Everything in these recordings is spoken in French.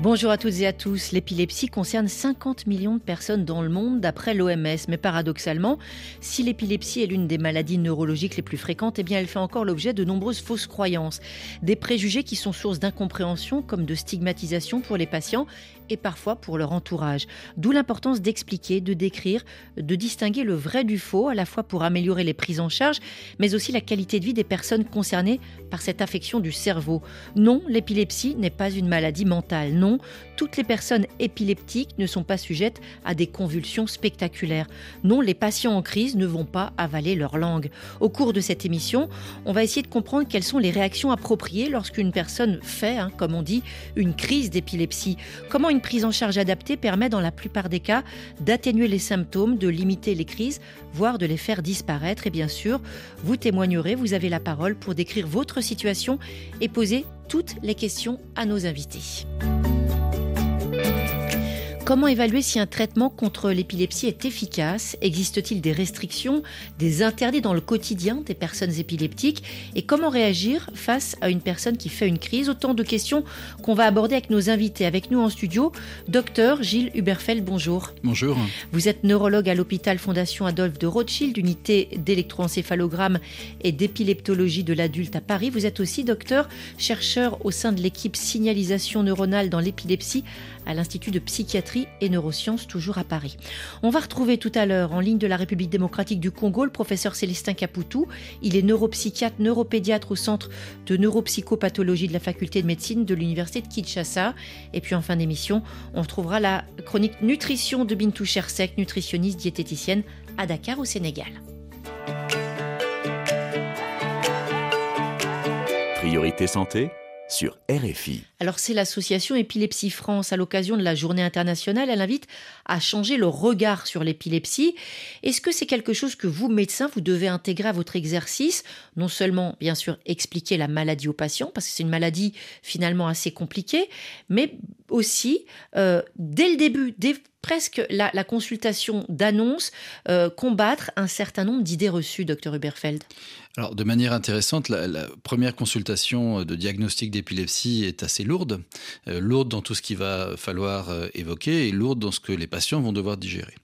Bonjour à toutes et à tous. L'épilepsie concerne 50 millions de personnes dans le monde d'après l'OMS. Mais paradoxalement, si l'épilepsie est l'une des maladies neurologiques les plus fréquentes, eh elle fait encore l'objet de nombreuses fausses croyances. Des préjugés qui sont source d'incompréhension comme de stigmatisation pour les patients et parfois pour leur entourage. D'où l'importance d'expliquer, de décrire, de distinguer le vrai du faux, à la fois pour améliorer les prises en charge, mais aussi la qualité de vie des personnes concernées par cette affection du cerveau. Non, l'épilepsie n'est pas une maladie mentale. Non, toutes les personnes épileptiques ne sont pas sujettes à des convulsions spectaculaires. Non, les patients en crise ne vont pas avaler leur langue. Au cours de cette émission, on va essayer de comprendre quelles sont les réactions appropriées lorsqu'une personne fait, hein, comme on dit, une crise d'épilepsie. Comment une prise en charge adaptée permet dans la plupart des cas d'atténuer les symptômes, de limiter les crises, voire de les faire disparaître. Et bien sûr, vous témoignerez, vous avez la parole pour décrire votre situation et poser toutes les questions à nos invités. Comment évaluer si un traitement contre l'épilepsie est efficace? Existe-t-il des restrictions, des interdits dans le quotidien des personnes épileptiques? Et comment réagir face à une personne qui fait une crise? Autant de questions qu'on va aborder avec nos invités. Avec nous en studio, docteur Gilles Huberfeld, bonjour. Bonjour. Vous êtes neurologue à l'hôpital Fondation Adolphe de Rothschild, unité d'électroencéphalogramme et d'épileptologie de l'adulte à Paris. Vous êtes aussi docteur, chercheur au sein de l'équipe signalisation neuronale dans l'épilepsie à l'Institut de psychiatrie et neurosciences, toujours à Paris. On va retrouver tout à l'heure en ligne de la République démocratique du Congo le professeur Célestin Caputou. Il est neuropsychiatre, neuropédiatre au centre de neuropsychopathologie de la faculté de médecine de l'université de Kinshasa. Et puis en fin d'émission, on retrouvera la chronique nutrition de Bintou Chersek, nutritionniste diététicienne à Dakar au Sénégal. Priorité santé sur RFI. Alors c'est l'association Épilepsie France à l'occasion de la journée internationale, elle invite à changer le regard sur l'épilepsie. Est-ce que c'est quelque chose que vous, médecins, vous devez intégrer à votre exercice? Non seulement, bien sûr, expliquer la maladie aux patients, parce que c'est une maladie finalement assez compliquée, mais aussi, euh, dès le début, dès presque la, consultation d'annonce, euh, combattre un certain nombre d'idées reçues, docteur Huberfeld alors, de manière intéressante, la, première consultation de diagnostic d'épilepsie est assez lourde, euh, lourde dans tout ce qu'il va falloir euh, évoquer et lourde dans ce que les patients vont devoir digérer.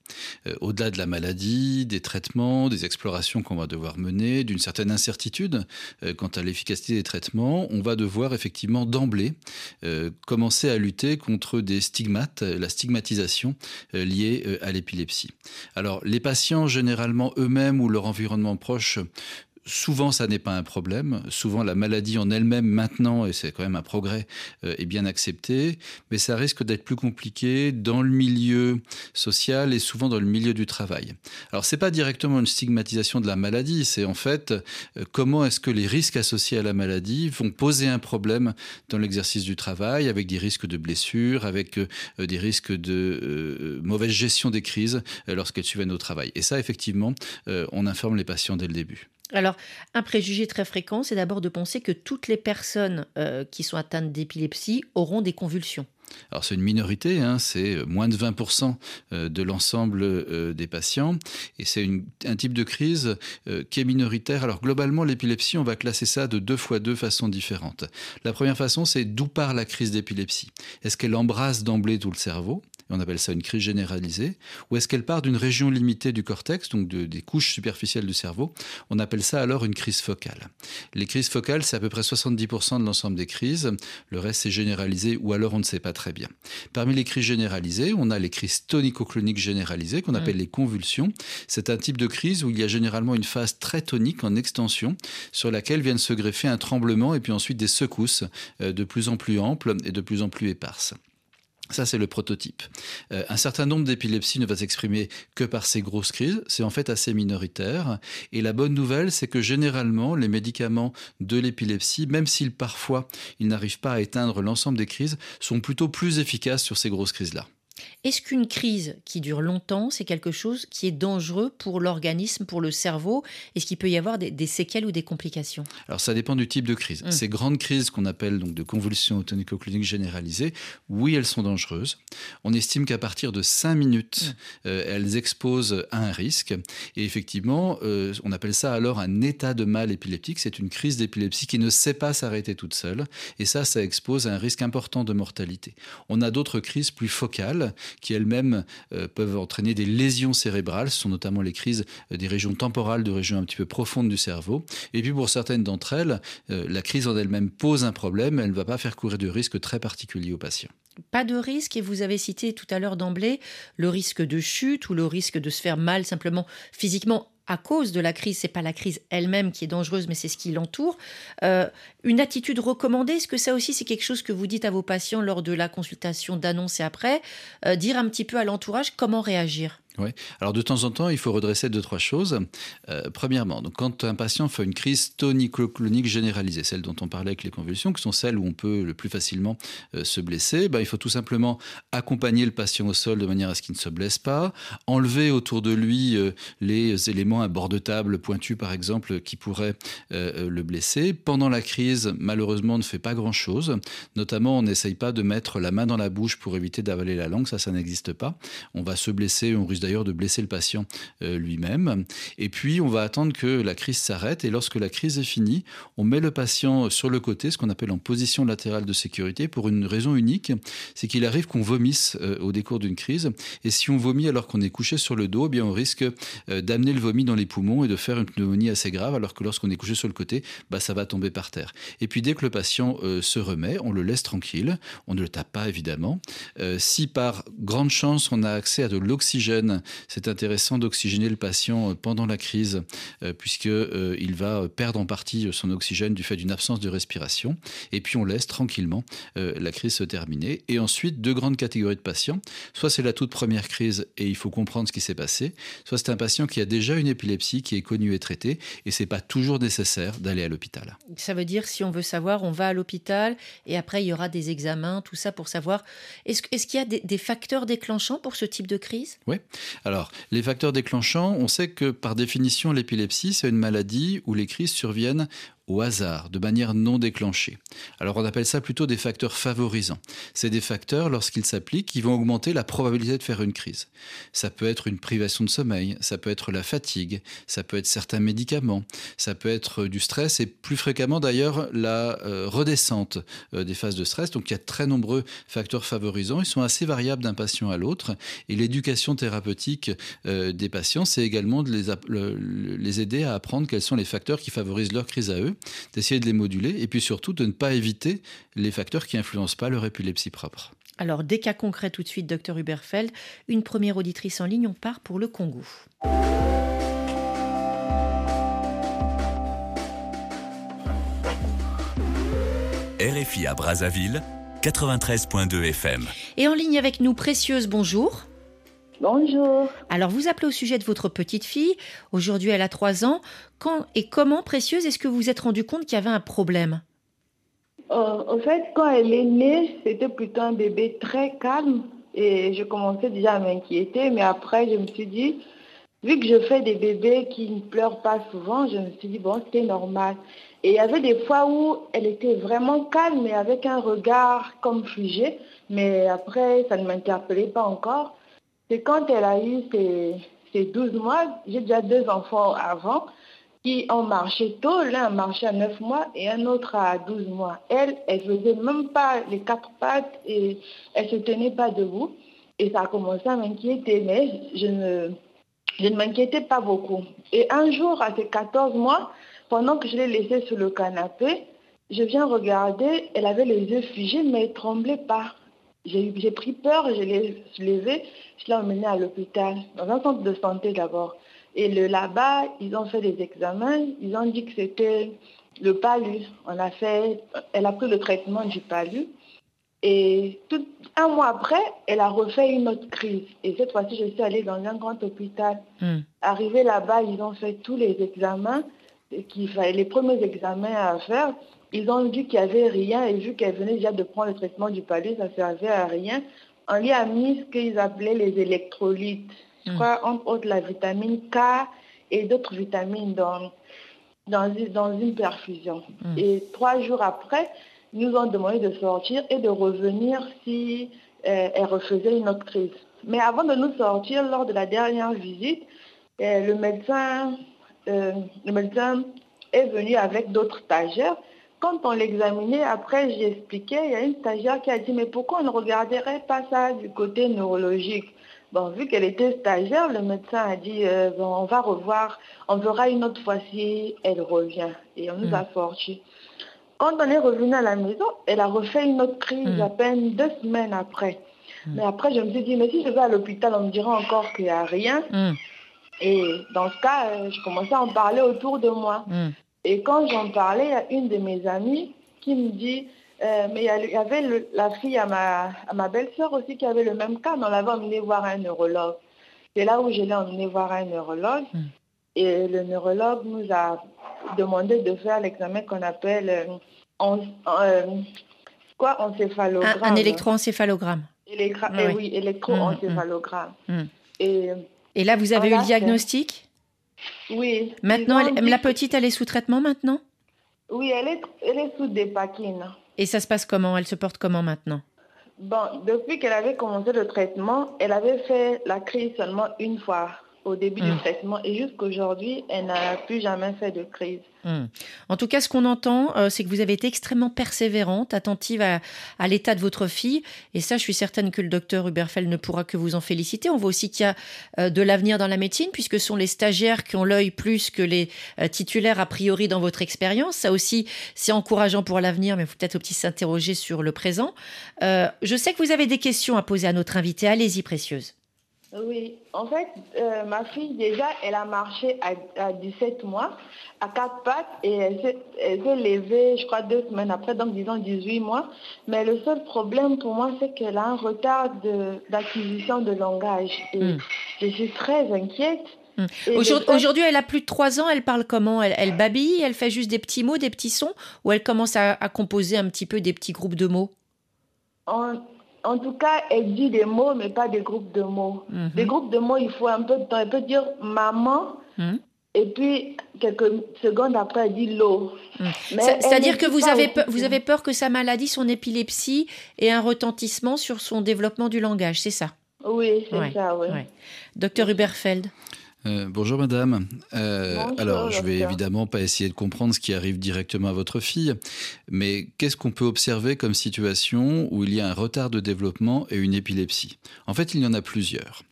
Euh, au-delà de la maladie, des traitements, des explorations qu'on va devoir mener, d'une certaine incertitude quant à l'efficacité des traitements, on va devoir effectivement d'emblée commencer à lutter contre des stigmates, la stigmatisation liée à l'épilepsie. Alors, les patients, généralement eux-mêmes ou leur environnement proche, souvent, ça n'est pas un problème. Souvent, la maladie en elle-même, maintenant, et c'est quand même un progrès, euh, est bien acceptée. Mais ça risque d'être plus compliqué dans le milieu social et souvent dans le milieu du travail. Alors, c'est pas directement une stigmatisation de la maladie. C'est en fait euh, comment est-ce que les risques associés à la maladie vont poser un problème dans l'exercice du travail, avec des risques de blessures, avec euh, des risques de mauvaise gestion des crises lorsqu'elles suivent au travail. Et ça, effectivement, on informe les patients dès le début. Alors, un préjugé très fréquent, c'est d'abord de penser que toutes les personnes euh, qui sont atteintes d'épilepsie auront des convulsions. Alors c'est une minorité, hein, c'est moins de 20% euh, de l'ensemble euh, des patients, et c'est un type de crise qui est minoritaire. Alors globalement, l'épilepsie, on va classer ça de deux fois deux façons différentes. La première façon, c'est d'où part la crise d'épilepsie? Est-ce qu'elle embrasse d'emblée tout le cerveau? On appelle ça une crise généralisée, ou est-ce qu'elle part d'une région limitée du cortex, donc des couches superficielles du cerveau On appelle ça alors une crise focale. Les crises focales, c'est à peu près 70% de l'ensemble des crises, le reste c'est généralisé ou alors on ne sait pas très bien. Parmi les crises généralisées, on a les crises tonico-cloniques généralisées qu'on appelle les convulsions. C'est un type de crise où il y a généralement une phase très tonique en extension sur laquelle viennent se greffer un tremblement et puis ensuite des secousses euh, de plus en plus amples et de plus en plus éparses. Ça, c'est le prototype. Euh, un certain nombre d'épilepsies ne va s'exprimer que par ces grosses crises. C'est en fait assez minoritaire. Et la bonne nouvelle, c'est que généralement, les médicaments de l'épilepsie, même s'ils parfois ils n'arrivent pas à éteindre l'ensemble des crises, sont plutôt plus efficaces sur ces grosses crises-là. Est-ce qu'une crise qui dure longtemps, c'est quelque chose qui est dangereux pour l'organisme, pour le cerveau? Est-ce qu'il peut y avoir des, séquelles ou des complications? Alors ça dépend du type de crise. Hum. Ces grandes crises qu'on appelle donc de convulsions tonico-cloniques généralisées, oui, elles sont dangereuses. On estime qu'à partir de 5 minutes, hum. euh, elles exposent à un risque. Et effectivement, euh, on appelle ça alors un état de mal épileptique. C'est une crise d'épilepsie qui ne sait pas s'arrêter toute seule. Et ça, ça expose à un risque important de mortalité. On a d'autres crises plus focales qui elles-mêmes euh, peuvent entraîner des lésions cérébrales. Ce sont notamment les crises euh, des régions temporales, de régions un petit peu profondes du cerveau. Et puis pour certaines d'entre elles, euh, la crise en elle-même pose un problème. Elle ne va pas faire courir de risques très particuliers aux patients. Pas de risque, et vous avez cité tout à l'heure d'emblée le risque de chute ou le risque de se faire mal simplement physiquement à cause de la crise, c'est pas la crise elle-même qui est dangereuse, mais c'est ce qui l'entoure. Euh, une attitude recommandée, est-ce que ça aussi c'est quelque chose que vous dites à vos patients lors de la consultation d'annonce et après euh, Dire un petit peu à l'entourage comment réagir? Alors de temps en temps, il faut redresser deux trois choses. Euh, premièrement, donc quand un patient fait une crise tonico-clonique généralisée, celle dont on parlait avec les convulsions, qui sont celles où on peut le plus facilement euh, se blesser, ben, il faut tout simplement accompagner le patient au sol de manière à ce qu'il ne se blesse pas, enlever autour de lui euh, les éléments à bord de table pointus par exemple qui pourraient le blesser. Pendant la crise, malheureusement, on ne fait pas grand chose. Notamment, on n'essaye pas de mettre la main dans la bouche pour éviter d'avaler la langue, ça, ça n'existe pas. On va se blesser, on risque d'ailleurs de blesser le patient euh, lui-même. Et puis, on va attendre que la crise s'arrête. Et lorsque la crise est finie, on met le patient sur le côté, ce qu'on appelle en position latérale de sécurité, pour une raison unique, c'est qu'il arrive qu'on vomisse euh, au décours d'une crise. Et si on vomit alors qu'on est couché sur le dos, eh bien on risque euh, d'amener le vomi dans les poumons et de faire une pneumonie assez grave, alors que lorsqu'on est couché sur le côté, bah, ça va tomber par terre. Et puis dès que le patient se remet, on le laisse tranquille, on ne le tape pas évidemment. si par grande chance on a accès à de l'oxygène c'est intéressant d'oxygéner le patient euh, pendant la crise, euh, puisqu'il euh, va perdre en partie son oxygène du fait d'une absence de respiration. Et puis on laisse tranquillement la crise se terminer. Et ensuite, deux grandes catégories de patients. Soit c'est la toute première crise et il faut comprendre ce qui s'est passé, soit c'est un patient qui a déjà une épilepsie qui est connue et traitée, et c'est pas toujours nécessaire d'aller à l'hôpital. Ça veut dire, si on veut savoir, on va à l'hôpital et après il y aura des examens, tout ça pour savoir. Est-ce qu'il y a des, des facteurs déclenchants pour ce type de crise? Oui. Alors, les facteurs déclenchants, on sait que par définition, l'épilepsie, c'est une maladie où les crises surviennent au hasard, de manière non déclenchée. Alors on appelle ça plutôt des facteurs favorisants. C'est des facteurs, lorsqu'ils s'appliquent, qui vont augmenter la probabilité de faire une crise. Ça peut être une privation de sommeil, ça peut être la fatigue, ça peut être certains médicaments, ça peut être du stress et plus fréquemment d'ailleurs la euh, redescente euh, des phases de stress. Donc il y a très nombreux facteurs favorisants, ils sont assez variables d'un patient à l'autre et l'éducation thérapeutique euh, des patients, c'est également de les aider à apprendre quels sont les facteurs qui favorisent leur crise à eux d'essayer de les moduler et puis surtout de ne pas éviter les facteurs qui influencent pas leur épilepsie propre. Alors, des cas concrets tout de suite, docteur Huberfeld. Une première auditrice en ligne, on part pour le Congo. RFI à Brazzaville, 93.2 FM. Et en ligne avec nous, Précieuse, bonjour. Bonjour. Alors, vous appelez au sujet de votre petite fille. Aujourd'hui, elle a 3 ans. Quand et comment, précieuse, est-ce que vous vous êtes rendu compte qu'il y avait un problème? En euh, fait, quand elle est née, c'était plutôt un bébé très calme. Et je commençais déjà à m'inquiéter. Mais après, je me suis dit, vu que je fais des bébés qui ne pleurent pas souvent, je me suis dit, bon, c'était normal. Et il y avait des fois où elle était vraiment calme, mais avec un regard comme figé. Mais après, ça ne m'interpellait pas encore. C'est quand elle a eu ses, 12 mois, j'ai déjà deux enfants avant, qui ont marché tôt. L'un a marché à 9 mois et un autre à 12 mois. Elle, elle faisait même pas les quatre pattes et elle se tenait pas debout. Et ça a commencé à m'inquiéter, mais je ne, je ne m'inquiétais pas beaucoup. Et un jour, à ses 14 mois, pendant que je l'ai laissée sur le canapé, je viens regarder, elle avait les yeux figés, mais elle ne tremblait pas. J'ai pris peur, je l'ai levé, je l'ai emmené à l'hôpital, dans un centre de santé d'abord. Et là-bas, ils ont fait des examens, ils ont dit que c'était le palu. On a fait, elle a pris le traitement du palu. Et tout, un mois après, elle a refait une autre crise. Et cette fois-ci, je suis allée dans un grand hôpital. Hmm. Arrivée là-bas, ils ont fait tous les examens, les premiers examens à faire. Ils ont dit qu'il n'y avait rien et vu qu'elle venait déjà de prendre le traitement du palud, ça ne servait à rien. on lui a mis ce qu'ils appelaient les électrolytes. Je Mm. crois, entre autres, la vitamine K et d'autres vitamines dans, dans, une- dans une perfusion. Mm. Et trois jours après, ils nous ont demandé de sortir et de revenir si euh, elle refaisait une autre crise. Mais avant de nous sortir, lors de la dernière visite, euh, le médecin, euh, le médecin est venu avec d'autres stagiaires. Quand on l'examinait, après j'ai expliqué, il y a une stagiaire qui a dit mais pourquoi on ne regarderait pas ça du côté neurologique? Bon, vu qu'elle était stagiaire, le médecin a dit euh, bon, on va revoir, on verra une autre fois si elle revient. Et on nous Mm. a sortis. Quand on est revenu à la maison, elle a refait une autre crise Mm. à peine deux semaines après. Mm. Mais après, je me suis dit, mais si je vais à l'hôpital, on me dira encore qu'il n'y a rien. Et dans ce cas, euh, je commençais à en parler autour de moi. Et quand j'en parlais, a une de mes amies qui me dit, euh, mais il y avait le- la fille à ma, à ma belle-sœur aussi qui avait le même cas, mais on l'avait emmenée voir un neurologue. C'est là où je l'ai emmenée voir un neurologue. Mm. Et le neurologue nous a demandé de faire l'examen qu'on appelle euh, en, euh, quoi, Un, encéphalogramme. un électroencéphalogramme. Électra- oui, électroencéphalogramme. Mm. Et Et là, vous avez eu le diagnostic? Oui. Maintenant, elle- la petite, elle est sous traitement maintenant? Oui, elle est, elle est sous dépakine. Et ça se passe comment? Elle se porte comment maintenant? Bon, depuis qu'elle avait commencé le traitement, elle avait fait la crise seulement une fois au début du traitement et jusqu'aujourd'hui, elle n'a plus jamais fait de crise. Hmm. En tout cas, ce qu'on entend, euh, c'est que vous avez été extrêmement persévérante, attentive à, à l'état de votre fille. Et ça, je suis certaine que le docteur Huberfeld ne pourra que vous en féliciter. On voit aussi qu'il y a euh, de l'avenir dans la médecine, puisque ce sont les stagiaires qui ont l'œil plus que les euh, titulaires, a priori, dans votre expérience. Ça aussi, c'est encourageant pour l'avenir, mais il faut peut-être aussi s'interroger sur le présent. Je sais que vous avez des questions à poser à notre invitée. Allez-y, précieuse. Oui, en fait, euh, ma fille, déjà, elle a marché à, à 17 mois, à quatre pattes, et elle s'est levée, je crois, deux semaines après, donc disons 18 mois. Mais le seul problème pour moi, c'est qu'elle a un retard d'acquisition de, langage. Et Mm. je suis très inquiète. Mm. Le Aujourd'hui, elle a plus de 3 ans. Elle parle comment? Elle, elle babille Elle fait juste des petits mots, des petits sons? Ou elle commence à, à composer un petit peu des petits groupes de mots? En, en tout cas, elle dit des mots, mais pas des groupes de mots. Mhm. Des groupes de mots, il faut un peu de temps. Elle peut dire maman, Mhm. et puis quelques secondes après, elle dit l'eau. Mm. Elle C'est-à-dire que vous avez, peur, vous que- avez peur que sa maladie, son épilepsie, ait un retentissement sur son développement du langage, c'est ça? Oui, c'est Ouais, ça, oui. ouais. Docteur Huberfeld Euh, bonjour madame. Euh, Bonjour, alors, je vais évidemment pas essayer de comprendre ce qui arrive directement à votre fille, mais qu'est-ce qu'on peut observer comme situation où il y a un retard de développement et une épilepsie? En fait, il y en a plusieurs.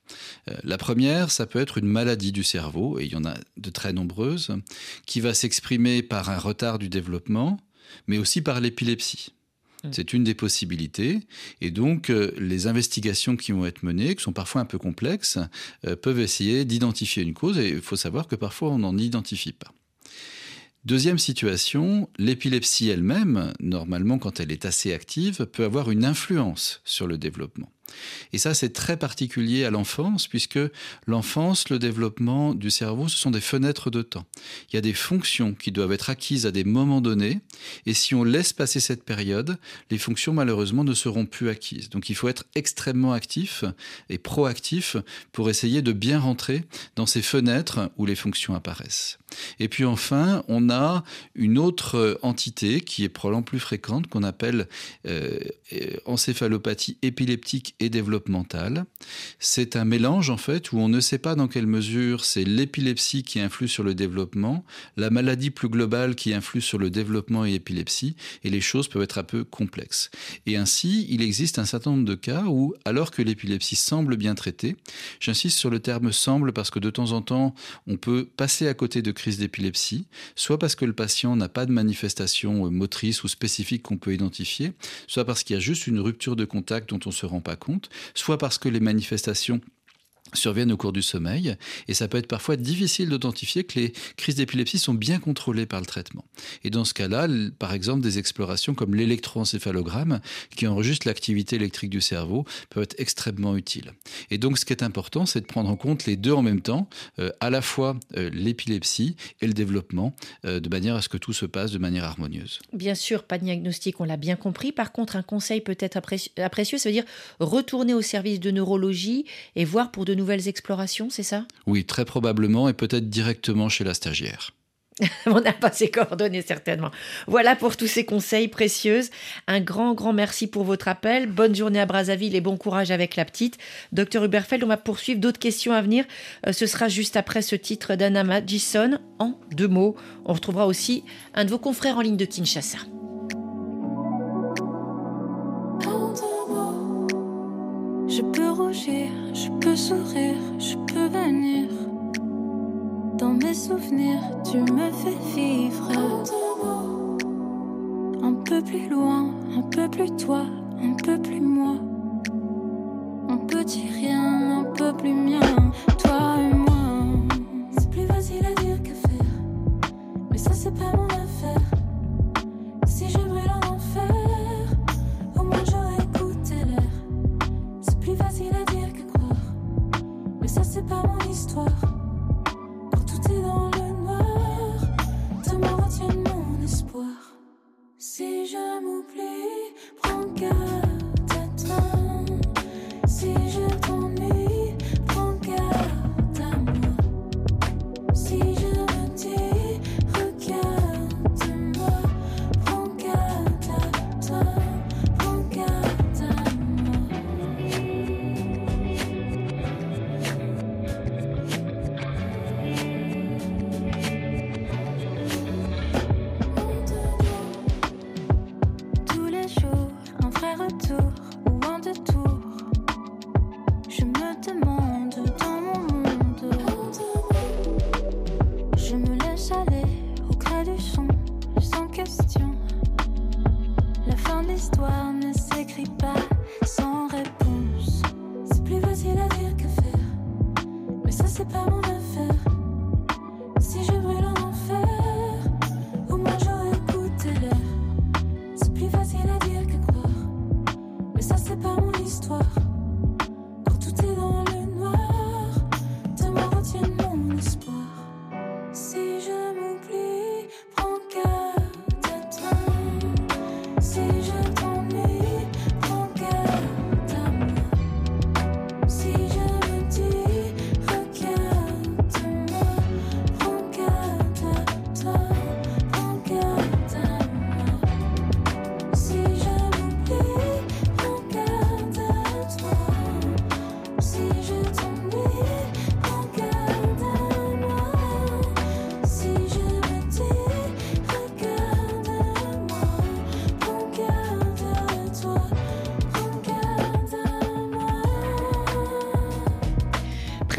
Euh, la première, ça peut être une maladie du cerveau, et il y en a de très nombreuses, qui va s'exprimer par un retard du développement, mais aussi par l'épilepsie. Mm. C'est une des possibilités. Et donc, euh, les investigations qui vont être menées, qui sont parfois un peu complexes, euh, peuvent essayer d'identifier une cause. Et il faut savoir que parfois, on n'en identifie pas. Deuxième situation, l'épilepsie elle-même, normalement, quand elle est assez active, peut avoir une influence sur le développement. Et ça, c'est très particulier à l'enfance, puisque l'enfance, le développement du cerveau, ce sont des fenêtres de temps. Il y a des fonctions qui doivent être acquises à des moments donnés, et si on laisse passer cette période, les fonctions, malheureusement, ne seront plus acquises. Donc il faut être extrêmement actif et proactif pour essayer de bien rentrer dans ces fenêtres où les fonctions apparaissent. Et puis enfin, on a une autre entité qui est probablement plus fréquente, qu'on appelle euh, euh, encéphalopathie épileptique développementale. C'est un mélange en fait où on ne sait pas dans quelle mesure c'est l'épilepsie qui influe sur le développement, la maladie plus globale qui influe sur le développement et l'épilepsie, et les choses peuvent être un peu complexes. Et ainsi, il existe un certain nombre de cas où, alors que l'épilepsie semble bien traitée, j'insiste sur le terme semble parce que de temps en temps, on peut passer à côté de crises d'épilepsie, soit parce que le patient n'a pas de manifestation euh, motrice ou spécifique qu'on peut identifier, soit parce qu'il y a juste une rupture de contact dont on ne se rend pas compte, soit parce que les manifestations surviennent au cours du sommeil et ça peut être parfois difficile d'authentifier que les crises d'épilepsie sont bien contrôlées par le traitement. Et dans ce cas-là, par exemple, des explorations comme l'électroencéphalogramme qui enregistre l'activité électrique du cerveau peuvent être extrêmement utiles. Et donc ce qui est important, c'est de prendre en compte les deux en même temps, euh, à la fois euh, l'épilepsie et le développement, euh, de manière à ce que tout se passe de manière harmonieuse. Bien sûr, pas de diagnostic, on l'a bien compris. Par contre, un conseil peut-être apprécieux, ça veut dire retourner au service de neurologie et voir pour de nouvelles explorations, c'est ça? Oui, très probablement, et peut-être directement chez la stagiaire. On n'a pas ses coordonnées certainement. Voilà pour tous ces conseils précieux. Un grand, grand merci pour votre appel. Bonne journée à Brazzaville et bon courage avec la petite. Docteur Huberfeld, on va poursuivre d'autres questions à venir. Euh, ce sera juste après ce titre d'Anna Magison en deux mots. On retrouvera aussi un de vos confrères en ligne de Kinshasa. Je peux rougir, je peux sourire, je peux venir. Dans mes souvenirs, tu me fais vivre. Un peu plus loin, un peu plus toi, un peu plus moi. Un petit rien, un peu plus mien, pas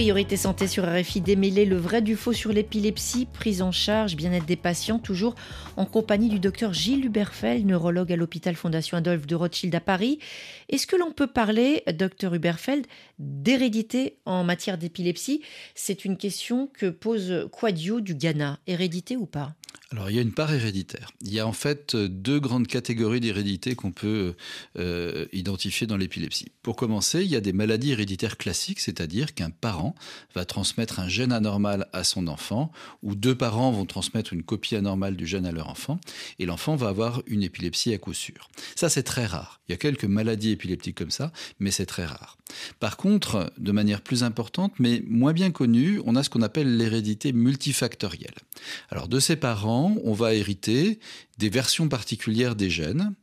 Priorité santé sur RFI, démêler le vrai du faux sur l'épilepsie, prise en charge, bien-être des patients, toujours en compagnie du docteur Gilles Huberfeld, neurologue à l'hôpital Fondation Adolphe de Rothschild à Paris. Est-ce que l'on peut parler, docteur Huberfeld, d'hérédité en matière d'épilepsie? C'est une question que pose Quadio du Ghana. Hérédité ou pas? Alors il y a une part héréditaire. Il y a en fait deux grandes catégories d'hérédité qu'on peut euh, identifier dans l'épilepsie. Pour commencer, il y a des maladies héréditaires classiques, c'est-à-dire qu'un parent va transmettre un gène anormal à son enfant, ou deux parents vont transmettre une copie anormale du gène à leur enfant, et l'enfant va avoir une épilepsie à coup sûr. Ça c'est très rare. Il y a quelques maladies épileptiques comme ça, mais c'est très rare. Par contre, de manière plus importante, mais moins bien connue, on a ce qu'on appelle l'hérédité multifactorielle. Alors de ses parents, on va hériter des versions particulières des gènes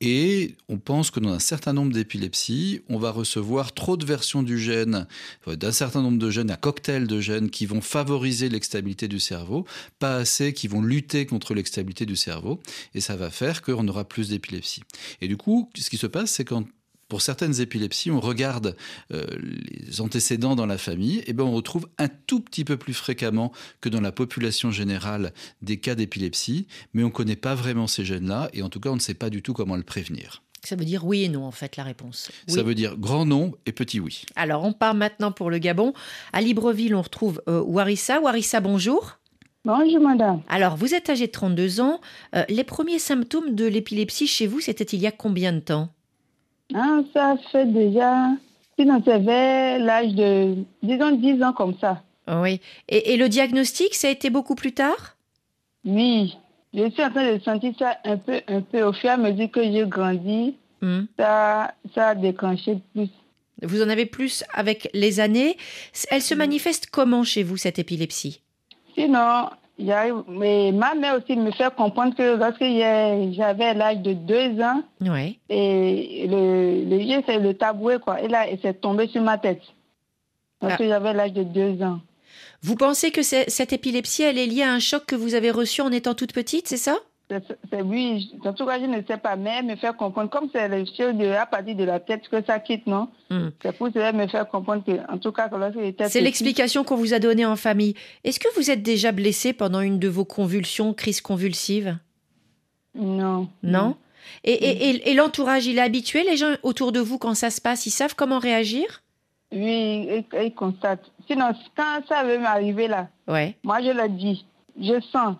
et on pense que dans un certain nombre d'épilepsies, on va recevoir trop de versions du gène, euh, d'un certain nombre de gènes, un cocktail de gènes qui vont favoriser l'extabilité du cerveau, pas assez qui vont lutter contre l'extabilité du cerveau et ça va faire qu'on aura plus d'épilepsie. Et du coup, ce qui se passe, c'est quand pour certaines épilepsies, on regarde euh, les antécédents dans la famille, et ben on retrouve un tout petit peu plus fréquemment que dans la population générale des cas d'épilepsie, mais on ne connaît pas vraiment ces gènes-là, et en tout cas on ne sait pas du tout comment le prévenir. Ça veut dire oui et non, en fait, la réponse. Ça veut dire grand non et petit oui. Alors, on part maintenant pour le Gabon. À Libreville, on retrouve euh, Warissa. Warissa, bonjour. Bonjour, madame. Alors, vous êtes âgée de 32 ans. Euh, les premiers symptômes de l'épilepsie chez vous, c'était il y a combien de temps? Ah, Ça fait déjà, sinon c'est vers l'âge de, disons, 10 ans comme ça. Oui. Et, et le diagnostic, ça a été beaucoup plus tard? Oui. Je suis en train de sentir ça un peu, un peu au fur et à mesure que je grandis. Hmm. Ça, ça a déclenché plus. Vous en avez plus avec les années. Elle se manifeste comment chez vous, cette épilepsie? Sinon, mais ma mère aussi me fait comprendre que lorsque j'avais l'âge de deux ans, Ouais. et le, le vieux, c'est le tabouret, quoi. Et là, il s'est tombé sur ma tête. Lorsque Ah. j'avais l'âge de deux ans. Vous pensez que c'est- cette épilepsie, elle est liée à un choc que vous avez reçu en étant toute petite, c'est ça? C'est oui, en tout cas, je ne sais pas, mais me fait comprendre, comme c'est le chien de, à partir de la tête que ça quitte, non? Hmm. C'est pour cela me fait comprendre que, en tout cas, C'est l'explication qu'on vous a donnée en famille. Est-ce que vous êtes déjà blessé pendant une de vos convulsions, crises convulsives Non. Non? Et, et- et- et l'entourage, il est habitué Les gens autour de vous, quand ça se passe, ils savent comment réagir? Oui, ils ils constatent. Sinon, quand ça veut m'arriver là, Ouais. moi, je le dis. Je sens.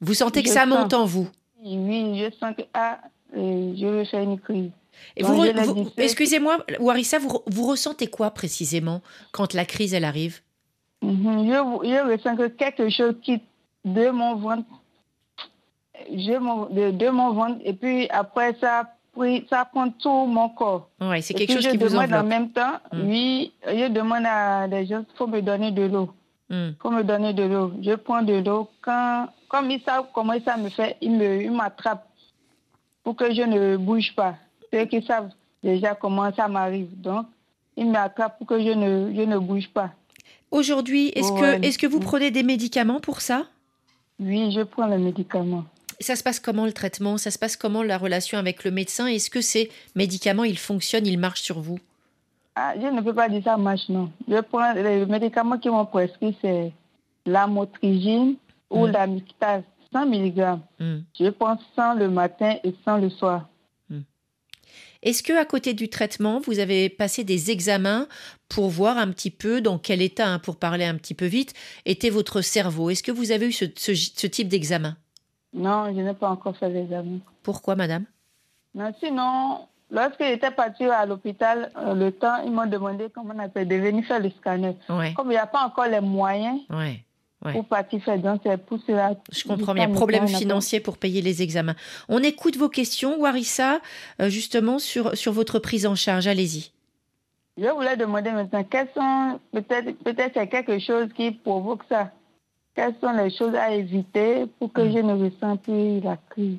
Vous sentez que Je ça sens. monte en vous Oui, je sens que, ah, euh, je vais faire une crise. Et vous, vous- Excusez-moi, Warissa, vous, vous ressentez quoi précisément quand la crise, elle arrive? Mhm, Je, je ressens que quelque chose quitte de mon ventre, je, de, de mon ventre, et puis après, ça, ça prend tout mon corps. Ouais, c'est Et quelque puis, chose je qui vous demande en même temps, Mm. oui, je demande à des gens, il faut me donner de l'eau. Hmm. faut me donner de l'eau. Je prends de l'eau. Quand, comme ils savent comment ça me fait, ils me- ils m'attrapent pour que je ne bouge pas. C'est qu'ils savent déjà comment ça m'arrive. Donc, ils m'attrapent pour que je ne, je ne bouge pas. Aujourd'hui, est-ce que, est que vous prenez des médicaments pour ça? Oui, je prends le médicament. Ça se passe comment le traitement? Ça se passe comment la relation avec le médecin? Est-ce que ces médicaments, ils fonctionnent, ils marchent sur vous? Ah, je ne peux pas dire ça marche, non. Je prends les médicaments qui m'ont prescrit, c'est l'amotrigine ou Mm. la mixtase, 100 mg. Je prends 100 le matin et 100 le soir. Est-ce que à côté du traitement, vous avez passé des examens pour voir un petit peu dans quel état, hein, pour parler un petit peu vite, était votre cerveau? Est-ce que vous avez eu ce, ce- ce type d'examen? Non, je n'ai pas encore fait l'examen. Pourquoi, madame? Non, sinon, lorsque j'étais partie à l'hôpital, euh, le temps, ils m'ont demandé comment on appelle, de venir faire le scanner. Ouais, Comme il n'y a pas encore les moyens ouais. Ouais. pour partir faire, donc c'est pour cela. Je comprends bien. Problème financier pour payer les examens. On écoute vos questions, Warissa, euh, justement sur, sur votre prise en charge. Allez-y. Je voulais demander maintenant, quelles sont, peut-être, peut-être c'est quelque chose qui provoque ça. Quelles sont les choses à éviter pour que Mm. je ne ressente plus la crise?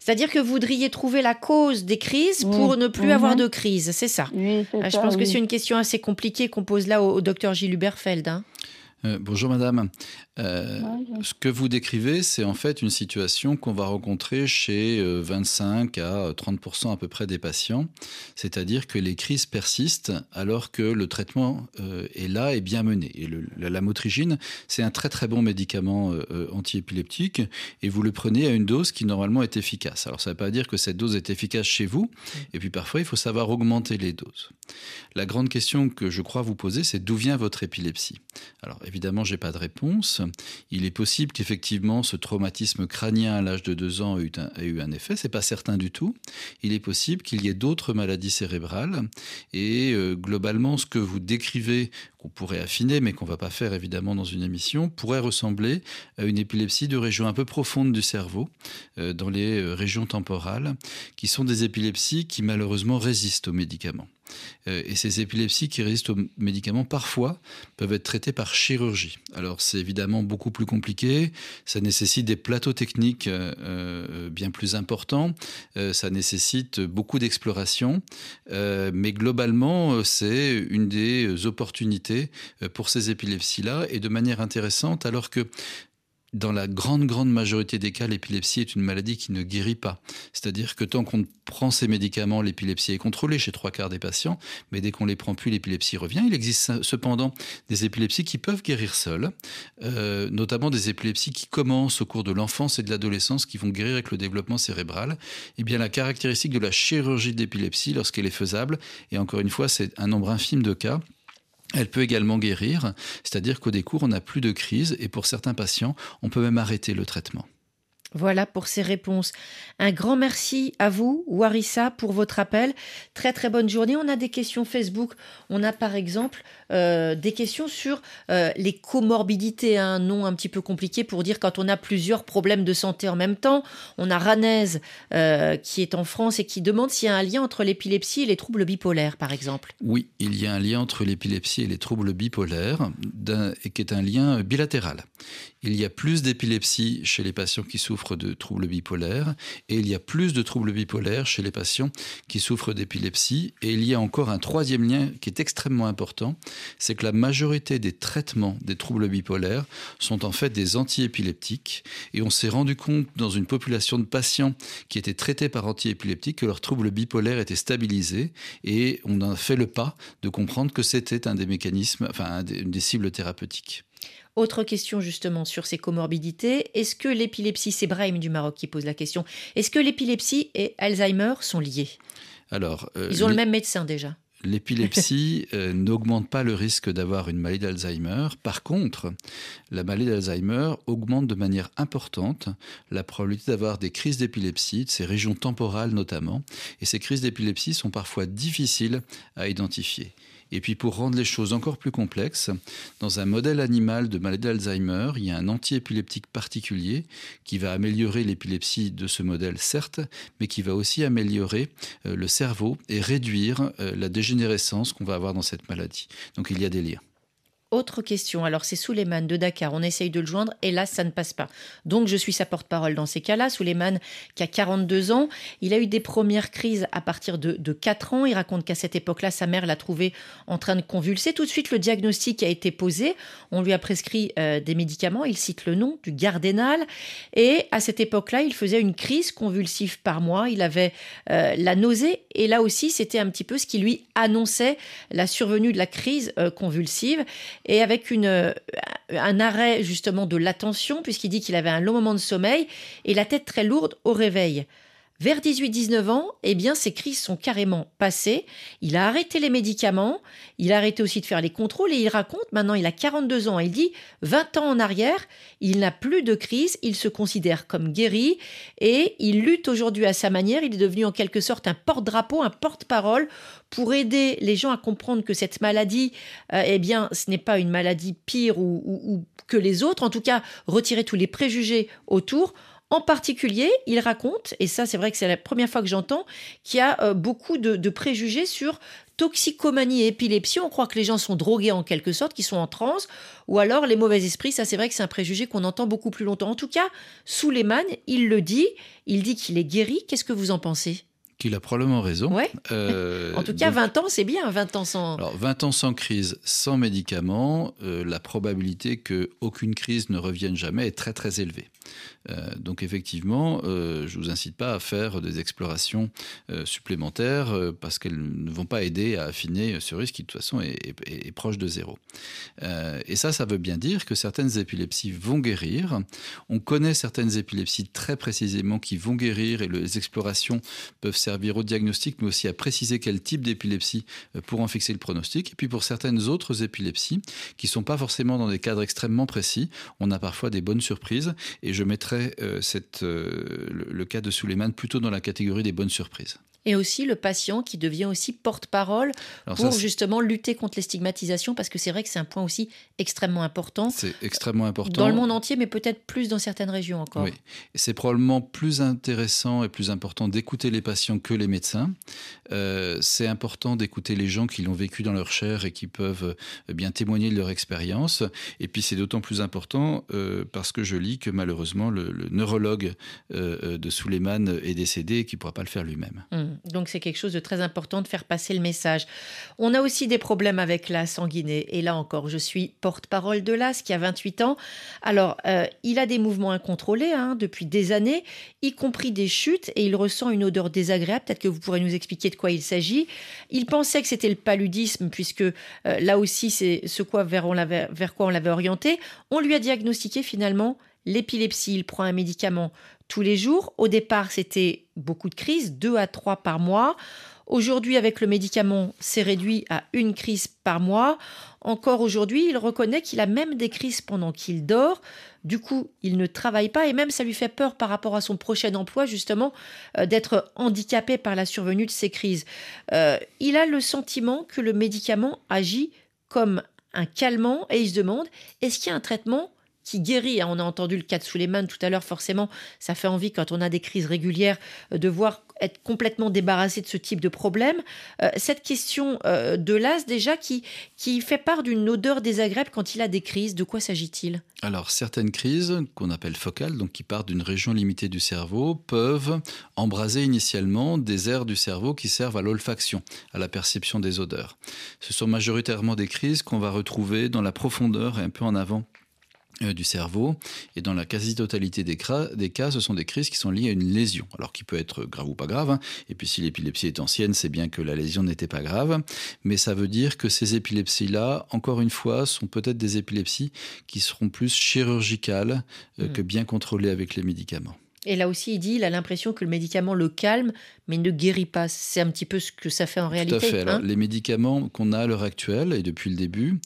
C'est-à-dire que vous voudriez trouver la cause des crises pour ne plus Mhm. avoir de crise, c'est ça Oui, c'est Ah, Je ça, pense que c'est une question assez compliquée qu'on pose là au, au docteur Gilles Huberfeld. hein. Euh, bonjour madame. Euh, ce que vous décrivez, c'est en fait une situation qu'on va rencontrer chez euh, 25 à 30% à peu près des patients. C'est-à-dire que les crises persistent alors que le traitement euh, est là et bien mené. Et le, la lamotrigine, c'est un très très bon médicament euh, euh, antiépileptique et vous le prenez à une dose qui normalement est efficace. Alors ça ne veut pas dire que cette dose est efficace chez vous. Et puis parfois, il faut savoir augmenter les doses. La grande question que je crois vous poser, c'est d'où vient votre épilepsie? Alors évidemment, j'ai pas de réponse. Il est possible qu'effectivement ce traumatisme crânien à l'âge de 2 ans ait eu un, effet, c'est pas certain du tout. Il est possible qu'il y ait d'autres maladies cérébrales et euh, globalement ce que vous décrivez qu'on pourrait affiner mais qu'on va pas faire évidemment dans une émission pourrait ressembler à une épilepsie de région un peu profonde du cerveau euh, dans les euh, régions temporales qui sont des épilepsies qui malheureusement résistent aux médicaments. Euh, et ces épilepsies qui résistent aux médicaments, parfois, peuvent être traitées par chirurgie. Alors, c'est évidemment beaucoup plus compliqué. Ça nécessite des plateaux techniques bien plus importants. Ça nécessite beaucoup d'exploration. Mais globalement, c'est une des opportunités euh, pour ces épilepsies-là. Et de manière intéressante, alors que dans la grande, grande majorité des cas, l'épilepsie est une maladie qui ne guérit pas. C'est-à-dire que tant qu'on prend ces médicaments, l'épilepsie est contrôlée chez trois quarts des patients, mais dès qu'on les prend plus, l'épilepsie revient. Il existe cependant des épilepsies qui peuvent guérir seules, euh, notamment des épilepsies qui commencent au cours de l'enfance et de l'adolescence, qui vont guérir avec le développement cérébral. Eh bien, la caractéristique de la chirurgie d'épilepsie, lorsqu'elle est faisable, et encore une fois, c'est un nombre infime de cas, elle peut également guérir, c'est-à-dire qu'au décours, on n'a plus de crise et pour certains patients, on peut même arrêter le traitement. Voilà pour ces réponses. Un grand merci à vous, Warissa, pour votre appel. Très très bonne journée. On a des questions Facebook. On a par exemple euh, des questions sur euh, les comorbidités, un nom un petit peu compliqué pour dire quand on a plusieurs problèmes de santé en même temps. On a Ranez euh, qui est en France et qui demande s'il y a un lien entre l'épilepsie et les troubles bipolaires, par exemple. Oui, il y a un lien entre l'épilepsie et les troubles bipolaires, et qui est un lien bilatéral. Il y a plus d'épilepsie chez les patients qui souffrent de troubles bipolaires et il y a plus de troubles bipolaires chez les patients qui souffrent d'épilepsie. Et il y a encore un troisième lien qui est extrêmement important, c'est que la majorité des traitements des troubles bipolaires sont en fait des antiépileptiques. Et on s'est rendu compte dans une population de patients qui étaient traités par antiépileptiques que leurs troubles bipolaires étaient stabilisés. Et on a fait le pas de comprendre que c'était un des mécanismes, enfin une des cibles thérapeutiques. Autre question justement sur ces comorbidités. Est-ce que l'épilepsie, c'est Brahim du Maroc qui pose la question, est-ce que l'épilepsie et Alzheimer sont liés? Alors, euh, Ils ont le même médecin déjà. L'épilepsie euh, n'augmente pas le risque d'avoir une maladie d'Alzheimer. Par contre, la maladie d'Alzheimer augmente de manière importante la probabilité d'avoir des crises d'épilepsie, de ces régions temporales notamment. Et ces crises d'épilepsie sont parfois difficiles à identifier. Et puis pour rendre les choses encore plus complexes, dans un modèle animal de maladie d'Alzheimer, il y a un antiépileptique particulier qui va améliorer l'épilepsie de ce modèle, certes, mais qui va aussi améliorer euh, le cerveau et réduire euh, la dégénérescence qu'on va avoir dans cette maladie. Donc il y a des liens. Autre question. Alors, c'est Souleymane de Dakar. On essaye de le joindre et là, ça ne passe pas. Donc, je suis sa porte-parole dans ces cas-là. Souleymane, qui a 42 ans, il a eu des premières crises à partir de, de 4 ans. Il raconte qu'à cette époque-là, sa mère l'a trouvé en train de convulser. Tout de suite, le diagnostic a été posé. On lui a prescrit euh, des médicaments. Il cite le nom du Gardénal. Et à cette époque-là, il faisait une crise convulsive par mois. Il avait euh, la nausée. Et là aussi, c'était un petit peu ce qui lui annonçait la survenue de la crise euh, convulsive et avec euh, un arrêt justement de l'attention, puisqu'il dit qu'il avait un long moment de sommeil et la tête très lourde au réveil. Vers 18-19 ans, eh bien, ses crises sont carrément passées. Il a arrêté les médicaments, il a arrêté aussi de faire les contrôles et il raconte, maintenant il a 42 ans, il dit 20 ans en arrière, il n'a plus de crise, il se considère comme guéri et il lutte aujourd'hui à sa manière. Il est devenu en quelque sorte un porte-drapeau, un porte-parole pour aider les gens à comprendre que cette maladie, euh, eh bien, ce n'est pas une maladie pire ou que les autres. En tout cas, retirer tous les préjugés autour en particulier, il raconte, et ça c'est vrai que c'est la première fois que j'entends, qu'il y a euh, beaucoup de, préjugés sur toxicomanie et épilepsie. On croit que les gens sont drogués en quelque sorte, qu'ils sont en transe, ou alors les mauvais esprits. Ça c'est vrai que c'est un préjugé qu'on entend beaucoup plus longtemps. En tout cas, Souleymane, il le dit, il dit qu'il est guéri. Qu'est-ce que vous en pensez? Qu'il a probablement raison. Ouais. Euh, en tout cas, 20 ans, c'est bien, 20 ans sans... Alors, 20 ans sans crise, sans médicaments, euh, la probabilité qu'aucune crise ne revienne jamais est très très élevée. Euh, donc effectivement, euh, je ne vous incite pas à faire des explorations euh, supplémentaires parce qu'elles ne vont pas aider à affiner ce risque qui de toute façon est, proche de zéro. et ça, ça veut bien dire que certaines épilepsies vont guérir. On connaît certaines épilepsies très précisément qui vont guérir et les explorations peuvent servir au diagnostic, mais aussi à préciser quel type d'épilepsie pour en fixer le pronostic. Et puis pour certaines autres épilepsies qui ne sont pas forcément dans des cadres extrêmement précis, on a parfois des bonnes surprises. Et je mettrais euh, euh, le, cas de Suleiman plutôt dans la catégorie des bonnes surprises et aussi le patient qui devient aussi porte-parole pour justement lutter contre les stigmatisations, parce que c'est vrai que c'est un point aussi extrêmement important. C'est extrêmement important. Dans le monde entier, mais peut-être plus dans certaines régions encore. Oui, c'est probablement plus intéressant et plus important d'écouter les patients que les médecins. Euh, c'est important d'écouter les gens qui l'ont vécu dans leur chair et qui peuvent euh, bien témoigner de leur expérience. Et puis c'est d'autant plus important euh, parce que je lis que malheureusement le, neurologue de Suleiman est décédé et qu'il ne pourra pas le faire lui-même. Mmh. Donc c'est quelque chose de très important de faire passer le message. On a aussi des problèmes avec la sanguinée. Et là encore, je suis porte-parole de l'AS qui a 28 ans. Alors, euh, il a des mouvements incontrôlés hein, depuis des années, y compris des chutes, et il ressent une odeur désagréable. Peut-être que vous pourrez nous expliquer de quoi il s'agit. Il pensait que c'était le paludisme, puisque euh, là aussi, c'est ce quoi vers quoi on l'avait orienté. On lui a diagnostiqué finalement l'épilepsie. Il prend un médicament tous les jours. Au départ, c'était beaucoup de crises, deux à trois par mois. Aujourd'hui, avec le médicament, c'est réduit à une crise par mois. Encore aujourd'hui, il reconnaît qu'il a même des crises pendant qu'il dort. Du coup, il ne travaille pas et même ça lui fait peur par rapport à son prochain emploi, justement, euh, d'être handicapé par la survenue de ces crises. Euh, il a le sentiment que le médicament agit comme un calmant et il se demande est-ce qu'il y a un traitement qui guérit. Hein, on a entendu le cas de Suleiman tout à l'heure, forcément, ça fait envie quand on a des crises régulières euh, de voir être complètement débarrassé de ce type de problème. Euh, cette question euh, de l'as déjà qui, qui fait part d'une odeur désagréable quand il a des crises, de quoi s'agit-il? Alors certaines crises qu'on appelle focales, donc qui partent d'une région limitée du cerveau, peuvent embraser initialement des aires du cerveau qui servent à l'olfaction, à la perception des odeurs. Ce sont majoritairement des crises qu'on va retrouver dans la profondeur et un peu en avant du cerveau. Et dans la quasi-totalité des, des, cas, ce sont des crises qui sont liées à une lésion, alors qui peut être grave ou pas grave. Hein. Et puis si l'épilepsie est ancienne, c'est bien que la lésion n'était pas grave. Mais ça veut dire que ces épilepsies-là, encore une fois, sont peut-être des épilepsies qui seront plus chirurgicales euh, mmh. que bien contrôlées avec les médicaments. Et là aussi, il dit, il a l'impression que le médicament le calme, mais ne guérit pas. C'est un petit peu ce que ça fait en réalité. Tout à fait. Alors, hein. les médicaments qu'on a à l'heure actuelle et depuis le début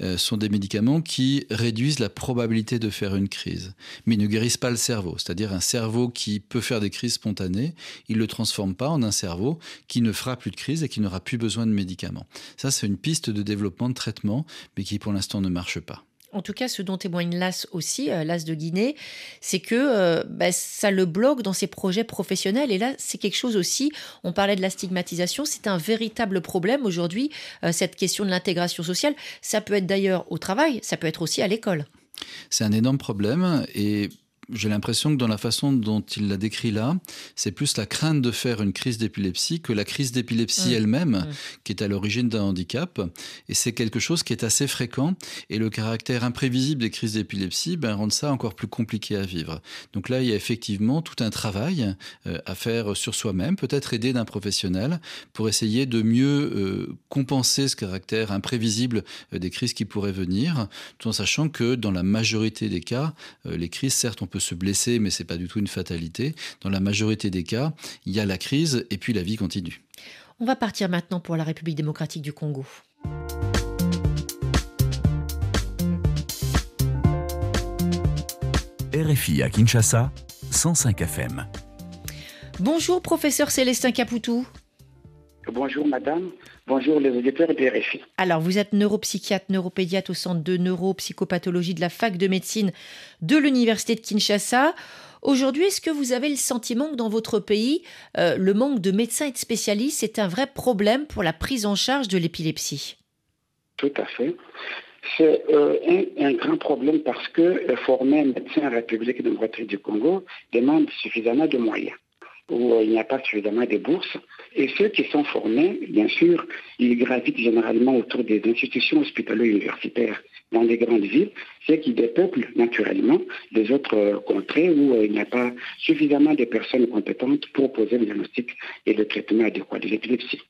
euh, sont des médicaments qui réduisent la probabilité de faire une crise, mais ne guérissent pas le cerveau. C'est-à-dire un cerveau qui peut faire des crises spontanées, il ne le transforme pas en un cerveau qui ne fera plus de crise et qui n'aura plus besoin de médicaments. Ça, c'est une piste de développement de traitement, mais qui pour l'instant ne marche pas en tout cas, ce dont témoigne l'AS aussi, euh, l'AS de Guinée, c'est que euh, bah, ça le bloque dans ses projets professionnels. Et là, c'est quelque chose aussi, on parlait de la stigmatisation, c'est un véritable problème aujourd'hui, euh, cette question de l'intégration sociale. Ça peut être d'ailleurs au travail, ça peut être aussi à l'école. C'est un énorme problème et j'ai l'impression que dans la façon dont il l'a décrit là, c'est plus la crainte de faire une crise d'épilepsie que la crise d'épilepsie mmh. elle-même mmh. qui est à l'origine d'un handicap. Et c'est quelque chose qui est assez fréquent. Et le caractère imprévisible des crises d'épilepsie ben, rend ça encore plus compliqué à vivre. Donc là, il y a effectivement tout un travail euh, à faire sur soi-même, peut-être aider d'un professionnel pour essayer de mieux euh, compenser ce caractère imprévisible euh, des crises qui pourraient venir, tout en sachant que dans la majorité des cas, les crises, certes, on peut se blesser, mais c'est pas du tout une fatalité. Dans la majorité des cas, il y a la crise et puis la vie continue. On va partir maintenant pour la République démocratique du Congo. RFI à Kinshasa, 105 FM. Bonjour professeur Célestin Caputou. Bonjour madame, bonjour les auditeurs de RFI. Alors vous êtes neuropsychiatre, neuropédiatre au centre de neuropsychopathologie de la fac de médecine de l'université de Kinshasa. Aujourd'hui, est-ce que vous avez le sentiment que dans votre pays, euh, le manque de médecins et de spécialistes est un vrai problème pour la prise en charge de l'épilepsie? Tout à fait. C'est euh, un, grand problème parce que euh, former un médecin en République démocratique du Congo demande suffisamment de moyens où il n'y a pas suffisamment de bourses. Et ceux qui sont formés, bien sûr, ils gravitent généralement autour des institutions hospitalo-universitaires dans les grandes villes, ce qui dépeuple naturellement des autres contrées où il n'y a pas suffisamment de personnes compétentes pour poser le diagnostic et le traitement adéquat de l'épilepsie.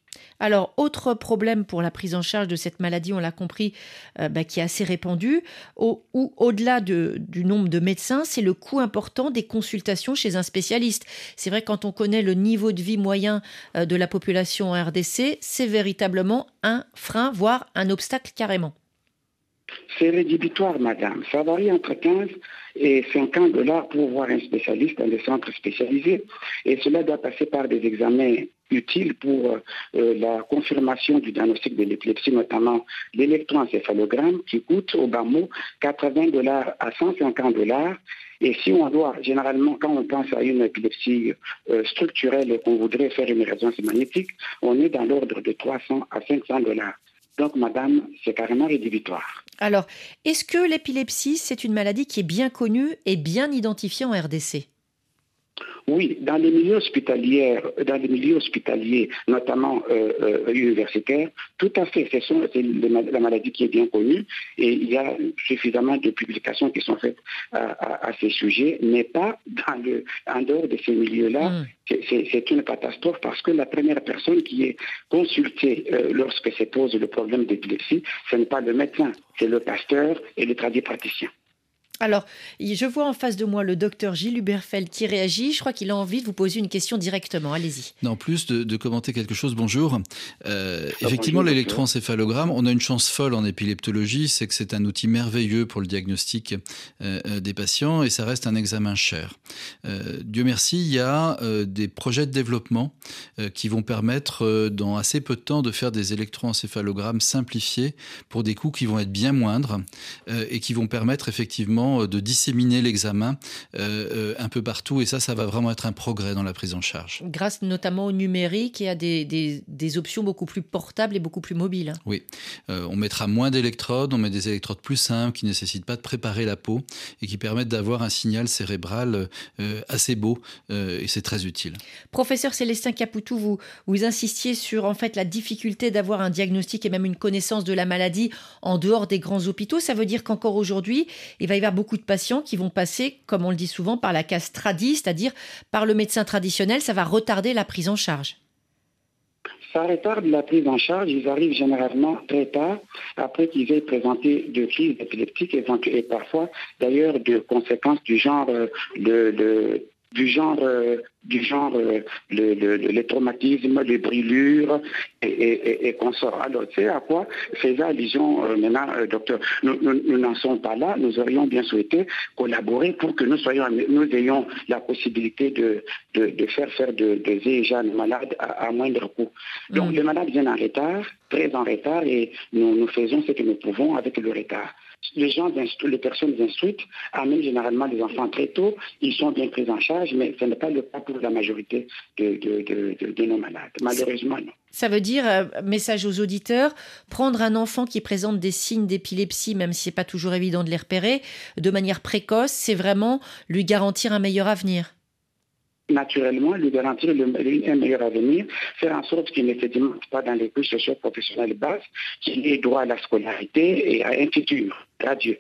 Alors, autre problème pour la prise en charge de cette maladie, on l'a compris, euh, bah, qui est assez répandu, ou au-delà du nombre de médecins, c'est le coût important des consultations chez un spécialiste. C'est vrai, quand on connaît le niveau de vie moyen euh, de la population en RDC, c'est véritablement un frein, voire un obstacle carrément. C'est rédhibitoire, madame. Ça varie entre 15 et 50 dollars pour voir un spécialiste dans des centres spécialisés. Et cela doit passer par des examens utiles pour euh, la confirmation du diagnostic de l'épilepsie, notamment l'électroencéphalogramme qui coûte au bas mot 80 dollars à 150 dollars. Et si on doit, généralement, quand on pense à une épilepsie euh, structurelle et qu'on voudrait faire une résonance magnétique, on est dans l'ordre de 300 à 500 dollars. Donc, madame, c'est carrément rédhibitoire. Alors, est-ce que l'épilepsie, c'est une maladie qui est bien connue et bien identifiée en RDC Oui, dans les milieux hospitaliers, dans les milieux hospitaliers, notamment euh, euh, universitaires, tout à fait, c'est la maladie qui est bien connue et il y a suffisamment de publications qui sont faites à, ces sujets, mais pas dans le, en dehors de ces milieux-là. Mm. C'est une catastrophe parce que la première personne qui est consultée euh, lorsque se pose le problème d'épilepsie, ce n'est pas le médecin, c'est le pasteur et le praticien. Alors, je vois en face de moi le docteur Gilles Huberfeld qui réagit. Je crois qu'il a envie de vous poser une question directement. Allez-y. En plus de, commenter quelque chose, bonjour. Euh, ah, effectivement, l'électroencéphalogramme, on a une chance folle en épileptologie, c'est que c'est un outil merveilleux pour le diagnostic euh, euh, des patients et ça reste un examen cher. Dieu merci, il y a des projets de développement qui vont permettre dans assez peu de temps de faire des électroencéphalogrammes simplifiés pour des coûts qui vont être bien moindres et qui vont permettre effectivement euh, de disséminer l'examen euh, euh, un peu partout. Et ça, ça va vraiment être un progrès dans la prise en charge. Grâce notamment au numérique et à des, des, options beaucoup plus portables et beaucoup plus mobiles. Oui, on mettra moins d'électrodes, on met des électrodes plus simples qui ne nécessitent pas de préparer la peau et qui permettent d'avoir un signal cérébral assez beau et c'est très utile. Professeur Célestin Capoutou, vous, vous insistiez sur en fait la difficulté d'avoir un diagnostic et même une connaissance de la maladie en dehors des grands hôpitaux. Ça veut dire qu'encore aujourd'hui, il va y avoir beaucoup de patients qui vont passer, comme on le dit souvent, par la case tradie, c'est-à-dire par le médecin traditionnel. Ça va retarder la prise en charge. Ça retarde la prise en charge. Ils arrivent généralement très tard, après qu'ils aient présenté de crises épileptiques et parfois d'ailleurs de conséquences du genre de, euh, du genre euh, du genre euh, le, le, les traumatismes, les brûlures et, et, et, consorts. Alors, tu sais à quoi faisait allusion euh, maintenant, docteur? Nous n'en sommes pas là. Nous aurions bien souhaité collaborer pour que nous, soyons, nous ayons la possibilité de, de, faire faire de, de jeunes malades à, moindre coût. Donc, mm. les malades viennent en retard, très en retard, et nous, nous faisons ce que nous pouvons avec le retard. Les gens, les personnes instruites amènent généralement les enfants très tôt. Ils sont bien pris en charge, mais ce n'est pas le cas pour la majorité de, nos malades. Malheureusement, non. Ça veut dire, euh, message aux auditeurs, prendre un enfant qui présente des signes d'épilepsie, même si ce n'est pas toujours évident de les repérer, de manière précoce, c'est vraiment lui garantir un meilleur avenir naturellement lui garantir un meilleur avenir, faire en sorte qu'il ne se démonte pas dans les couches socio-professionnelles basses, qu'il ait droit à la scolarité et à un futur radieux.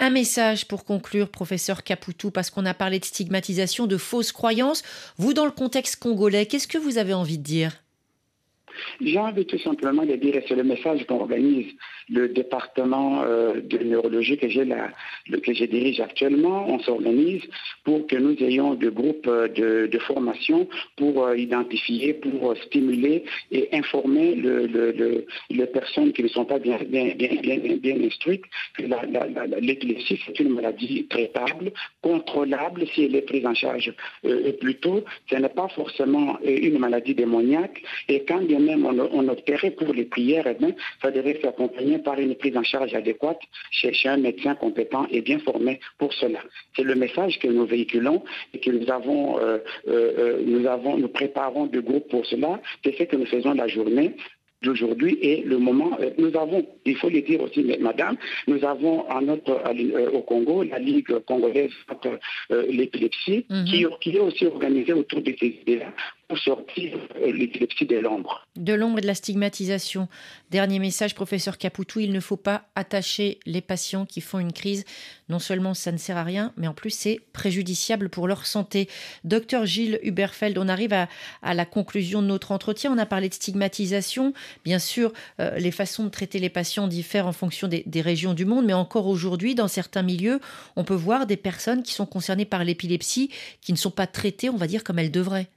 Un message pour conclure, professeur Caputou, parce qu'on a parlé de stigmatisation, de fausses croyances. Vous, dans le contexte congolais, qu'est-ce que vous avez envie de dire? J'ai envie tout simplement de dire, et c'est le message qu'on organise le département euh, de neurologie que que je dirige actuellement, on s'organise pour que nous ayons des groupes euh, de, formation pour euh, identifier, pour stimuler et informer les personnes qui ne sont pas bien, instruites que l'épilepsie, c'est une maladie traitable, contrôlable si elle est prise en charge plus tôt. Ce n'est pas forcément une maladie démoniaque et quand bien même on, opérait pour les prières, eh ça devrait s'accompagner par une prise en charge adéquate chez, un médecin compétent et bien formé pour cela. C'est le message que nous véhiculons et que nous avons, euh, euh, euh, nous avons, nous préparons de groupes pour cela. C'est ce que nous faisons la journée d'aujourd'hui et le moment, nous avons, il faut le dire aussi, madame, nous avons en notre, au Congo la Ligue congolaise contre l'épilepsie mhm. qui, qui, est aussi organisée autour de ces idées-là sortir l'épilepsie de l'ombre. De l'ombre et de la stigmatisation. Dernier message, professeur Capoutou, il ne faut pas attacher les patients qui font une crise. Non seulement ça ne sert à rien, mais en plus c'est préjudiciable pour leur santé. Docteur Gilles Huberfeld, on arrive à, la conclusion de notre entretien. On a parlé de stigmatisation. Bien sûr, euh, les façons de traiter les patients diffèrent en fonction des régions du monde, mais encore aujourd'hui, dans certains milieux, on peut voir des personnes qui sont concernées par l'épilepsie qui ne sont pas traitées, on va dire, comme elles devraient.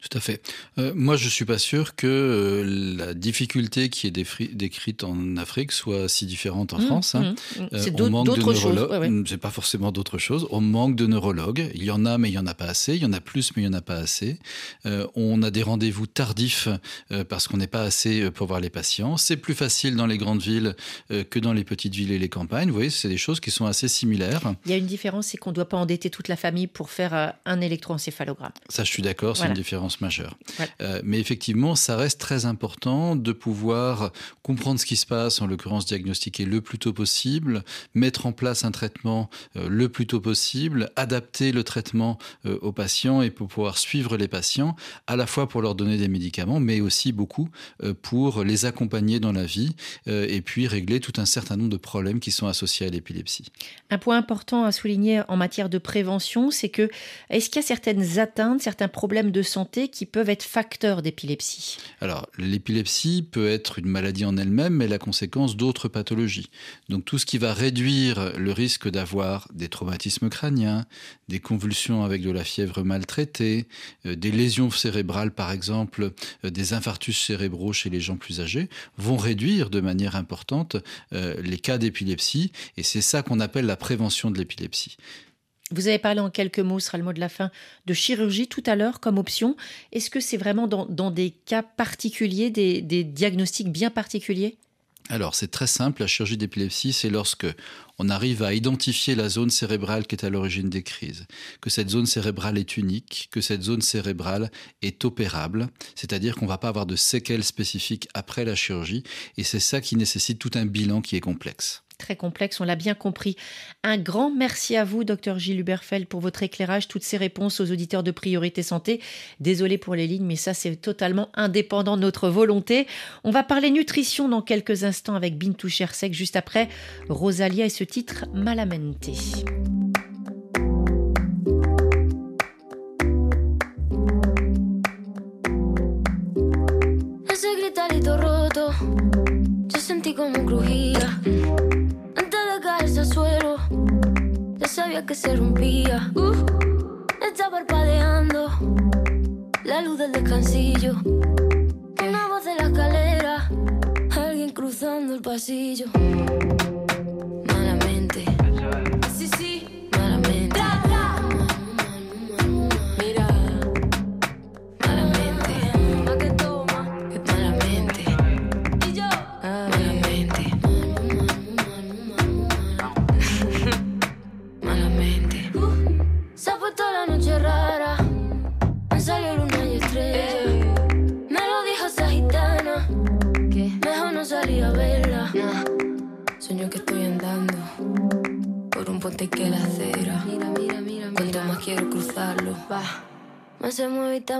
Tout à fait. Euh, moi, je suis pas sûr que euh, la difficulté qui est décrite en Afrique soit si différente en mmh, France. Hein. Mmh, mmh. Euh, c'est d'autres choses. C'est pas forcément d'autres choses. On manque de neurologues. Il y en a, mais il y en a pas assez. Il y en a plus, mais il y en a pas assez. on a des rendez-vous tardifs parce qu'on n'est pas assez pour voir les patients. C'est plus facile dans les grandes villes que dans les petites villes et les campagnes. Vous voyez, c'est des choses qui sont assez similaires. Il y a une différence, c'est qu'on ne doit pas endetter toute la famille pour faire un électroencéphalogramme. Ça, je suis d'accord. C'est une différence majeure. Euh, mais effectivement, ça reste très important de pouvoir comprendre ce qui se passe, en l'occurrence diagnostiquer le plus tôt possible, mettre en place un traitement euh, le plus tôt possible, adapter le traitement euh, aux patients et pour pouvoir suivre les patients, à la fois pour leur donner des médicaments, mais aussi beaucoup pour les accompagner dans la vie et puis régler tout un certain nombre de problèmes qui sont associés à l'épilepsie. Un point important à souligner en matière de prévention, c'est que est-ce qu'il y a certaines atteintes, certains problèmes de santé qui peuvent être facteurs d'épilepsie Alors, l'épilepsie peut être une maladie en elle-même, mais la conséquence d'autres pathologies. Donc, tout ce qui va réduire le risque d'avoir des traumatismes crâniens, des convulsions avec de la fièvre maltraitée, euh, des lésions cérébrales, par exemple, euh, des infarctus cérébraux chez les gens plus âgés, vont réduire de manière importante euh, les cas d'épilepsie. Et c'est ça qu'on appelle la prévention de l'épilepsie. Vous avez parlé en quelques mots, ce sera le mot de la fin, de chirurgie tout à l'heure comme option. Est-ce que c'est vraiment dans, des cas particuliers, des, diagnostics bien particuliers? Alors, c'est très simple, la chirurgie d'épilepsie, c'est lorsque on arrive à identifier la zone cérébrale qui est à l'origine des crises, que cette zone cérébrale est unique, que cette zone cérébrale est opérable, c'est-à-dire qu'on ne va pas avoir de séquelles spécifiques après la chirurgie, et c'est ça qui nécessite tout un bilan qui est complexe très complexe, on l'a bien compris. Un grand merci à vous, docteur Gilles Huberfeld, pour votre éclairage, toutes ces réponses aux auditeurs de Priorité Santé. Désolé pour les lignes, mais ça, c'est totalement indépendant de notre volonté. On va parler nutrition dans quelques instants avec Bintou Chersek, juste après Rosalia et ce titre Malamente. Sabía que se rompía. Uh, está parpadeando la luz del descansillo. Una voz de la escalera, alguien cruzando el pasillo. Malamente. Se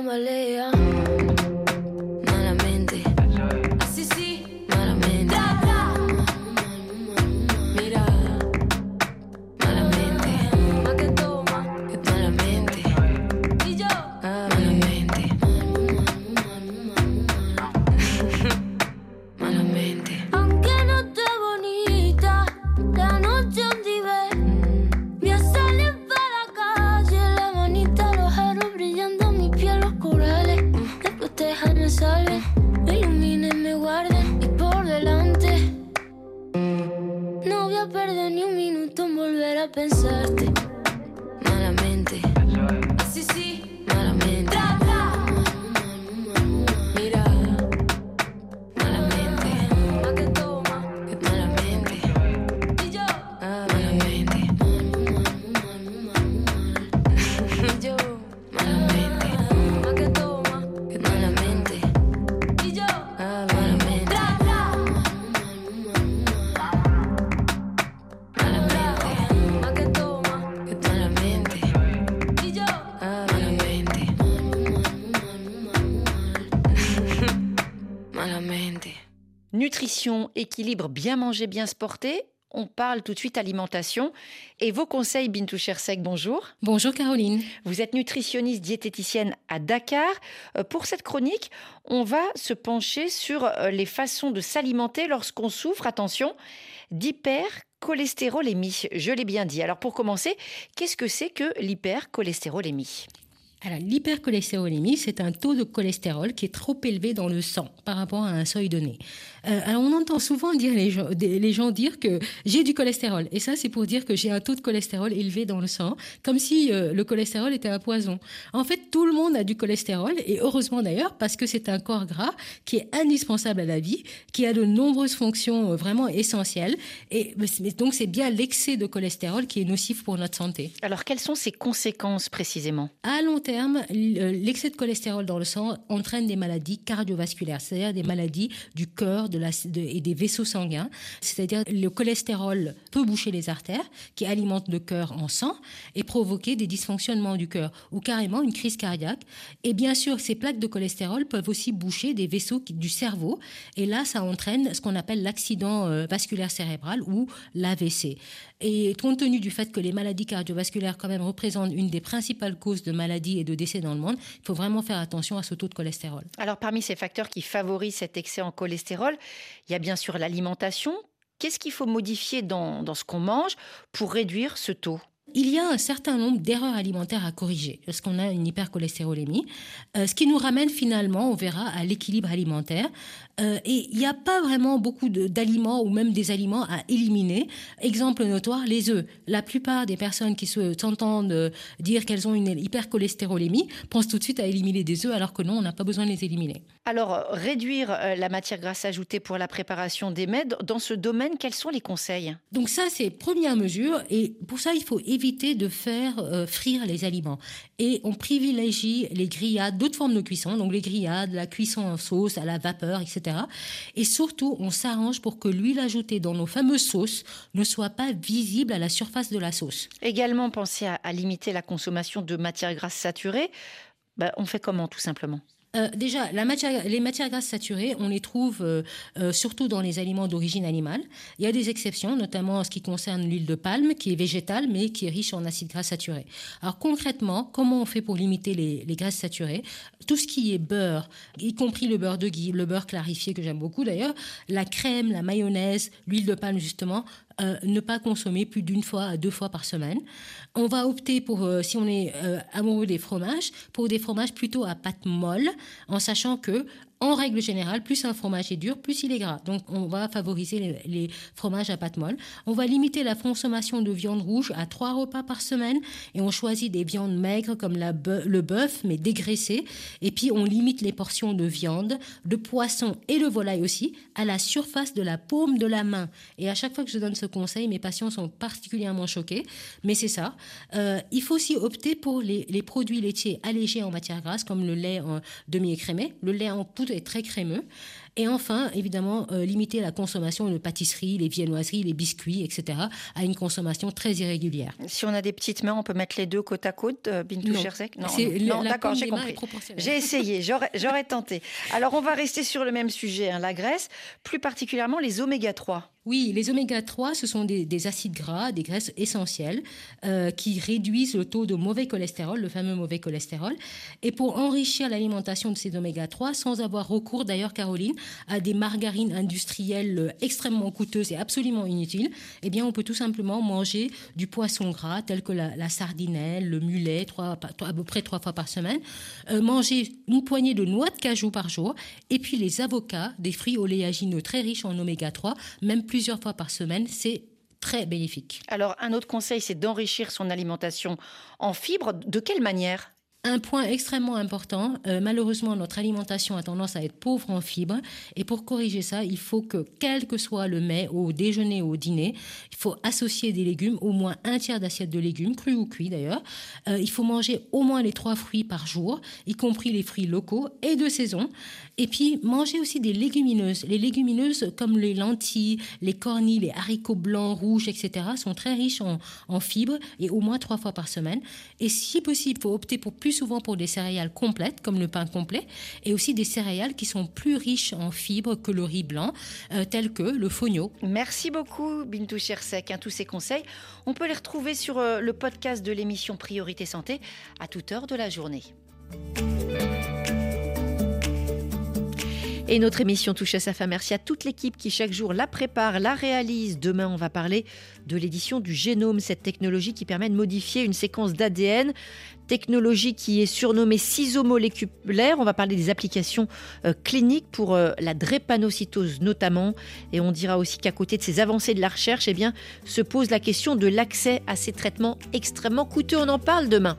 tambalea. équilibre, bien manger, bien se porter. On parle tout de suite alimentation. Et vos conseils, Bintou Chersek, bonjour. Bonjour Caroline. Vous êtes nutritionniste diététicienne à Dakar. Euh, pour cette chronique, on va se pencher sur euh, les façons de s'alimenter lorsqu'on souffre, attention, d'hypercholestérolémie. Je l'ai bien dit. Alors pour commencer, qu'est-ce que c'est que l'hypercholestérolémie? Alors, l'hypercholestérolémie, c'est un taux de cholestérol qui est trop élevé dans le sang par rapport à un seuil donné. Euh, alors, on entend souvent dire les, gens, les gens dire que j'ai du cholestérol. Et ça, c'est pour dire que j'ai un taux de cholestérol élevé dans le sang, comme si euh, le cholestérol était un poison. En fait, tout le monde a du cholestérol, et heureusement d'ailleurs, parce que c'est un corps gras qui est indispensable à la vie, qui a de nombreuses fonctions euh, vraiment essentielles. Et donc, c'est bien l'excès de cholestérol qui est nocif pour notre santé. Alors, quelles sont ses conséquences précisément? À long terme, l'excès de cholestérol dans le sang entraîne des maladies cardiovasculaires, c'est-à-dire des maladies du cœur de et des vaisseaux sanguins. C'est-à-dire le cholestérol peut boucher les artères qui alimentent le cœur en sang et provoquer des dysfonctionnements du cœur ou carrément une crise cardiaque. Et bien sûr, ces plaques de cholestérol peuvent aussi boucher des vaisseaux du cerveau et là, ça entraîne ce qu'on appelle l'accident euh, vasculaire cérébral ou l'AVC. Et compte tenu du fait que les maladies cardiovasculaires quand même représentent une des principales causes de maladies et de décès dans le monde, il faut vraiment faire attention à ce taux de cholestérol. Alors parmi ces facteurs qui favorisent cet excès en cholestérol, il y a bien sûr l'alimentation. Qu'est-ce qu'il faut modifier dans, dans ce qu'on mange pour réduire ce taux? Il y a un certain nombre d'erreurs alimentaires à corriger lorsqu'on a une hypercholestérolémie, euh, ce qui nous ramène finalement, on verra, à l'équilibre alimentaire. Euh, et il n'y a pas vraiment beaucoup d'aliments ou même des aliments à éliminer. Exemple notoire, les œufs. La plupart des personnes qui s'entendent euh, dire qu'elles ont une hypercholestérolémie pensent tout de suite à éliminer des œufs alors que non, on n'a pas besoin de les éliminer. Alors, réduire la matière grasse ajoutée pour la préparation des mets, dans ce domaine, quels sont les conseils? Donc ça, c'est première mesure. Et pour ça, il faut éviter de faire euh, frire les aliments. Et on privilégie les grillades, d'autres formes de cuisson, donc les grillades, la cuisson en sauce, à la vapeur, etc. Et surtout, on s'arrange pour que l'huile ajoutée dans nos fameuses sauces ne soit pas visible à la surface de la sauce. Également, pensez à, limiter la consommation de matières grasses saturées. Ben, on fait comment, tout simplement? Euh, déjà, les matières grasses saturées, on les trouve euh, euh, surtout dans les aliments d'origine animale. Il y a des exceptions, notamment en ce qui concerne l'huile de palme, qui est végétale, mais qui est riche en acides gras saturés. Alors concrètement, comment on fait pour limiter les, les graisses saturées? Tout ce qui est beurre, y compris le beurre de ghee, le beurre clarifié que j'aime beaucoup d'ailleurs, la crème, la mayonnaise, l'huile de palme justement, ne pas consommer plus d'une fois à deux fois par semaine. On va opter pour, euh, si on est euh, amoureux des fromages, pour des fromages plutôt à pâte molle, en sachant que en règle générale, plus un fromage est dur, plus il est gras. Donc, on va favoriser les, fromages à pâte molle. On va limiter la consommation de viande rouge à trois repas par semaine et on choisit des viandes maigres comme le bœuf, mais dégraissées. Et puis, on limite les portions de viande, de poisson et de volaille aussi à la surface de la paume de la main. Et à chaque fois que je donne ce conseil, mes patients sont particulièrement choqués. Mais c'est ça. Euh, il faut aussi opter pour les, produits laitiers allégés en matière grasse, comme le lait demi-écrémé, le lait en poudre est très crémeux. Et enfin, évidemment, euh, limiter la consommation de pâtisseries, les viennoiseries, les biscuits, etc., à une consommation très irrégulière. Si on a des petites mains, on peut mettre les deux côte à côte, euh, Bintou Non, non, d'accord, j'ai compris. J'ai essayé, j'aurais tenté. Alors, on va rester sur le même sujet, hein, la graisse, plus particulièrement les oméga 3. Oui, les oméga 3, ce sont des, acides gras, des graisses essentielles euh, qui réduisent le taux de mauvais cholestérol, le fameux mauvais cholestérol. Et pour enrichir l'alimentation de ces oméga 3, sans avoir recours d'ailleurs, Caroline, à des margarines industrielles euh, extrêmement coûteuses et absolument inutiles, eh bien, on peut tout simplement manger du poisson gras tel que la, sardinelle, le mulet, trois, à peu près trois fois par semaine, euh, manger une poignée de noix de cajou par jour, et puis les avocats, des fruits oléagineux très riches en oméga 3, même plusieurs fois par semaine, c'est très bénéfique. Alors, un autre conseil, c'est d'enrichir son alimentation en fibres. De quelle manière? Un point extrêmement important, euh, malheureusement, notre alimentation a tendance à être pauvre en fibres. Et pour corriger ça, il faut que, quel que soit le mets, au déjeuner ou au dîner, il faut associer des légumes, au moins un tiers d'assiette de légumes, crus ou cuits d'ailleurs. Euh, il faut manger au moins les trois fruits par jour, y compris les fruits locaux et de saison. Et puis, manger aussi des légumineuses. Les légumineuses, comme les lentilles, les cornilles, les haricots blancs, rouges, etc., sont très riches en, fibres et au moins trois fois par semaine. Et si possible, il faut opter pour plus souvent pour des céréales complètes, comme le pain complet, et aussi des céréales qui sont plus riches en fibres que le riz blanc, euh, tels que le fogno. Merci beaucoup, Bintou Chersek. Hein, tous ces conseils, on peut les retrouver sur euh, le podcast de l'émission Priorité Santé à toute heure de la journée. Et notre émission touche à sa fin. Merci à toute l'équipe qui chaque jour la prépare, la réalise. Demain, on va parler de l'édition du génome, cette technologie qui permet de modifier une séquence d'ADN. Technologie qui est surnommée ciseaux moléculaires. On va parler des applications euh, cliniques pour euh, la drépanocytose notamment. Et on dira aussi qu'à côté de ces avancées de la recherche, eh se pose la question de l'accès à ces traitements extrêmement coûteux. On en parle demain.